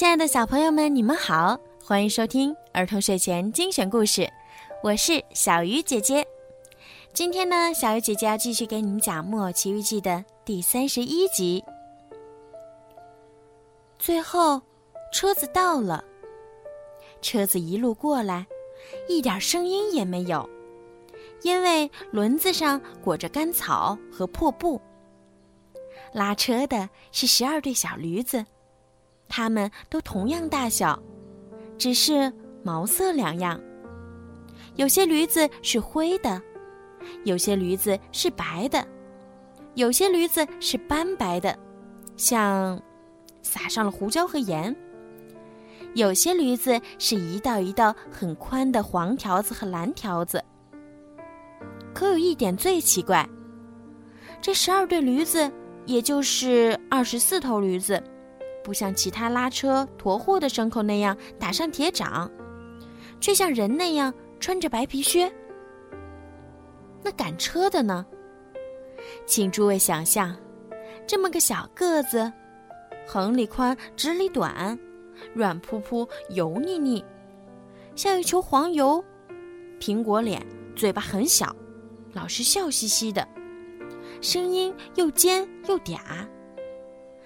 亲爱的小朋友们，你们好，欢迎收听儿童睡前精选故事，我是小鱼姐姐。今天呢，小鱼姐姐要继续给你们讲《木偶奇遇记》的第三十一集。最后，车子到了，车子一路过来，一点声音也没有，因为轮子上裹着干草和破布。拉车的是十二对小驴子。它们都同样大小，只是毛色两样。有些驴子是灰的，有些驴子是白的，有些驴子是斑白的，像撒上了胡椒和盐。有些驴子是一道一道很宽的黄条子和蓝条子。可有一点最奇怪，这十二对驴子，也就是二十四头驴子。不像其他拉车驮货的牲口那样打上铁掌，却像人那样穿着白皮靴。那赶车的呢？请诸位想象，这么个小个子，横里宽，直里短，软扑扑，油腻腻，像一球黄油，苹果脸，嘴巴很小，老是笑嘻嘻的，声音又尖又嗲。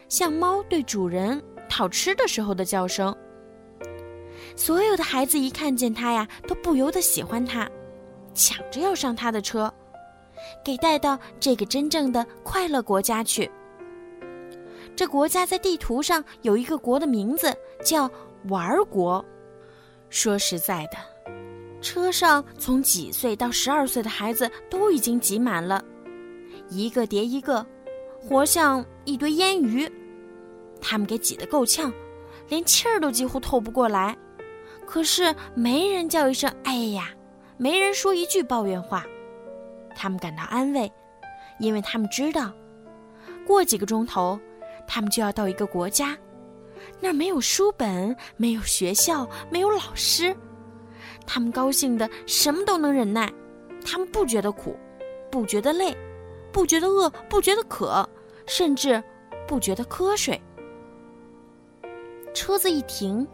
像猫对主人讨吃的时候的叫声。所有的孩子一看见它呀，都不由得喜欢它，抢着要上它的车，给带到这个真正的快乐国家去。这国家在地图上有一个国的名字叫玩儿国。说实在的，车上从几岁到十二岁的孩子都已经挤满了，一个叠一个，活像一堆烟鱼。他们给挤得够呛，连气儿都几乎透不过来。可是没人叫一声“哎呀”，没人说一句抱怨话。他们感到安慰，因为他们知道，过几个钟头，他们就要到一个国家，那儿没有书本，没有学校，没有老师。他们高兴的什么都能忍耐，他们不觉得苦，不觉得累，不觉得饿，不觉得渴，甚至不觉得瞌睡。车子一停，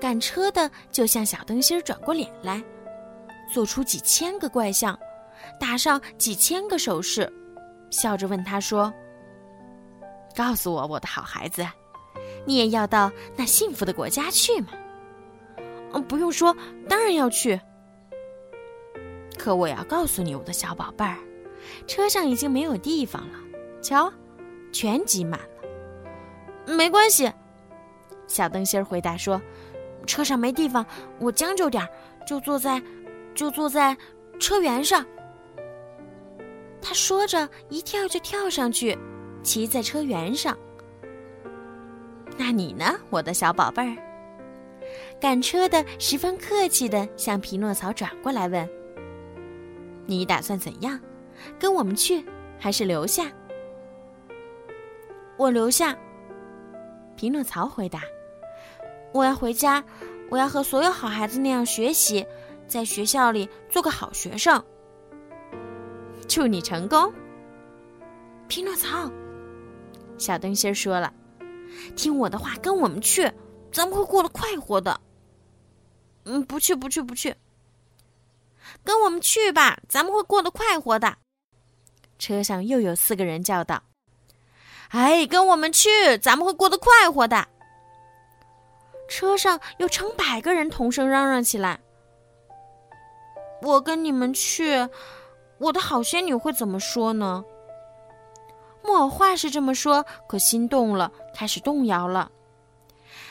赶车的就向小灯芯转过脸来，做出几千个怪相，打上几千个手势，笑着问他说：“告诉我，我的好孩子，你也要到那幸福的国家去吗？”“嗯，不用说，当然要去。可我要告诉你，我的小宝贝儿，车上已经没有地方了，瞧，全挤满了。没关系。”小灯芯儿回答说：“车上没地方，我将就点儿，就坐在，就坐在车辕上。”他说着，一跳就跳上去，骑在车辕上。那你呢，我的小宝贝儿？赶车的十分客气的向匹诺曹转过来问：“你打算怎样？跟我们去，还是留下？”我留下。匹诺曹回答。我要回家，我要和所有好孩子那样学习，在学校里做个好学生。祝你成功，匹诺曹。小灯芯说了：“听我的话，跟我们去，咱们会过得快活的。”嗯，不去，不去，不去。跟我们去吧，咱们会过得快活的。车上又有四个人叫道：“哎，跟我们去，咱们会过得快活的。”车上有成百个人同声嚷嚷起来：“我跟你们去，我的好仙女会怎么说呢？”木偶话是这么说，可心动了，开始动摇了。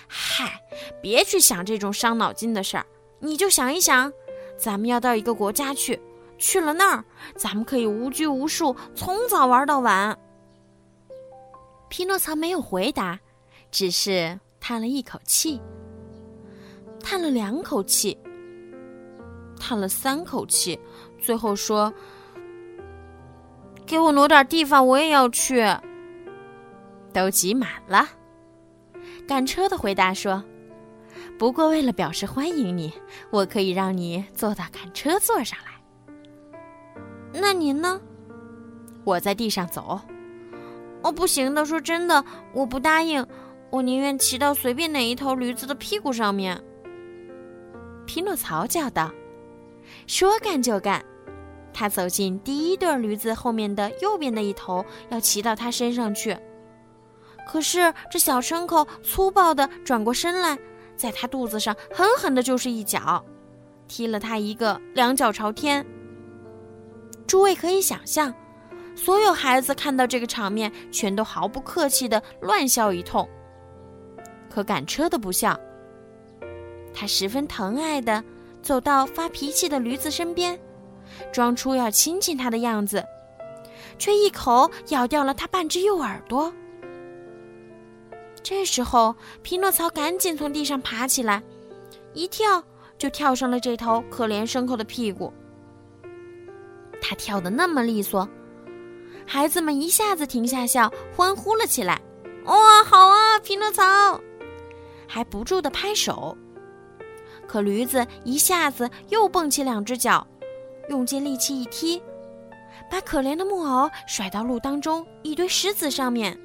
嗨，别去想这种伤脑筋的事儿，你就想一想，咱们要到一个国家去，去了那儿，咱们可以无拘无束，从早玩到晚。匹诺曹没有回答，只是。叹了一口气，叹了两口气，叹了三口气，最后说：“给我挪点地方，我也要去。”都挤满了。赶车的回答说：“不过为了表示欢迎你，我可以让你坐到赶车座上来。”那您呢？我在地上走。哦，不行的，说真的，我不答应。我宁愿骑到随便哪一头驴子的屁股上面。”匹诺曹叫道。说干就干，他走进第一对驴子后面的右边的一头，要骑到它身上去。可是这小牲口粗暴地转过身来，在他肚子上狠狠的就是一脚，踢了他一个两脚朝天。诸位可以想象，所有孩子看到这个场面，全都毫不客气地乱笑一通。可赶车的不笑，他十分疼爱地走到发脾气的驴子身边，装出要亲亲它的样子，却一口咬掉了它半只右耳朵。这时候，匹诺曹赶紧从地上爬起来，一跳就跳上了这头可怜牲口的屁股。他跳得那么利索，孩子们一下子停下笑，欢呼了起来：“哇，好啊，匹诺曹！”还不住地拍手。可驴子一下子又蹦起两只脚，用尽力气一踢，把可怜的木偶甩到路当中一堆石子上面。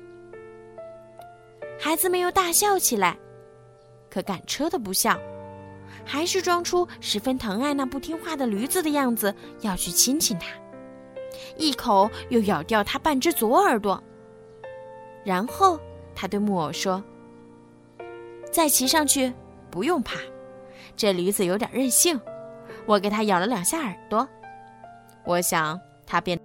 孩子们又大笑起来，可赶车的不笑，还是装出十分疼爱那不听话的驴子的样子，要去亲亲它，一口又咬掉它半只左耳朵。然后他对木偶说：“再骑上去，不用怕，这驴子有点任性，我给它咬了两下耳朵，我想它变。”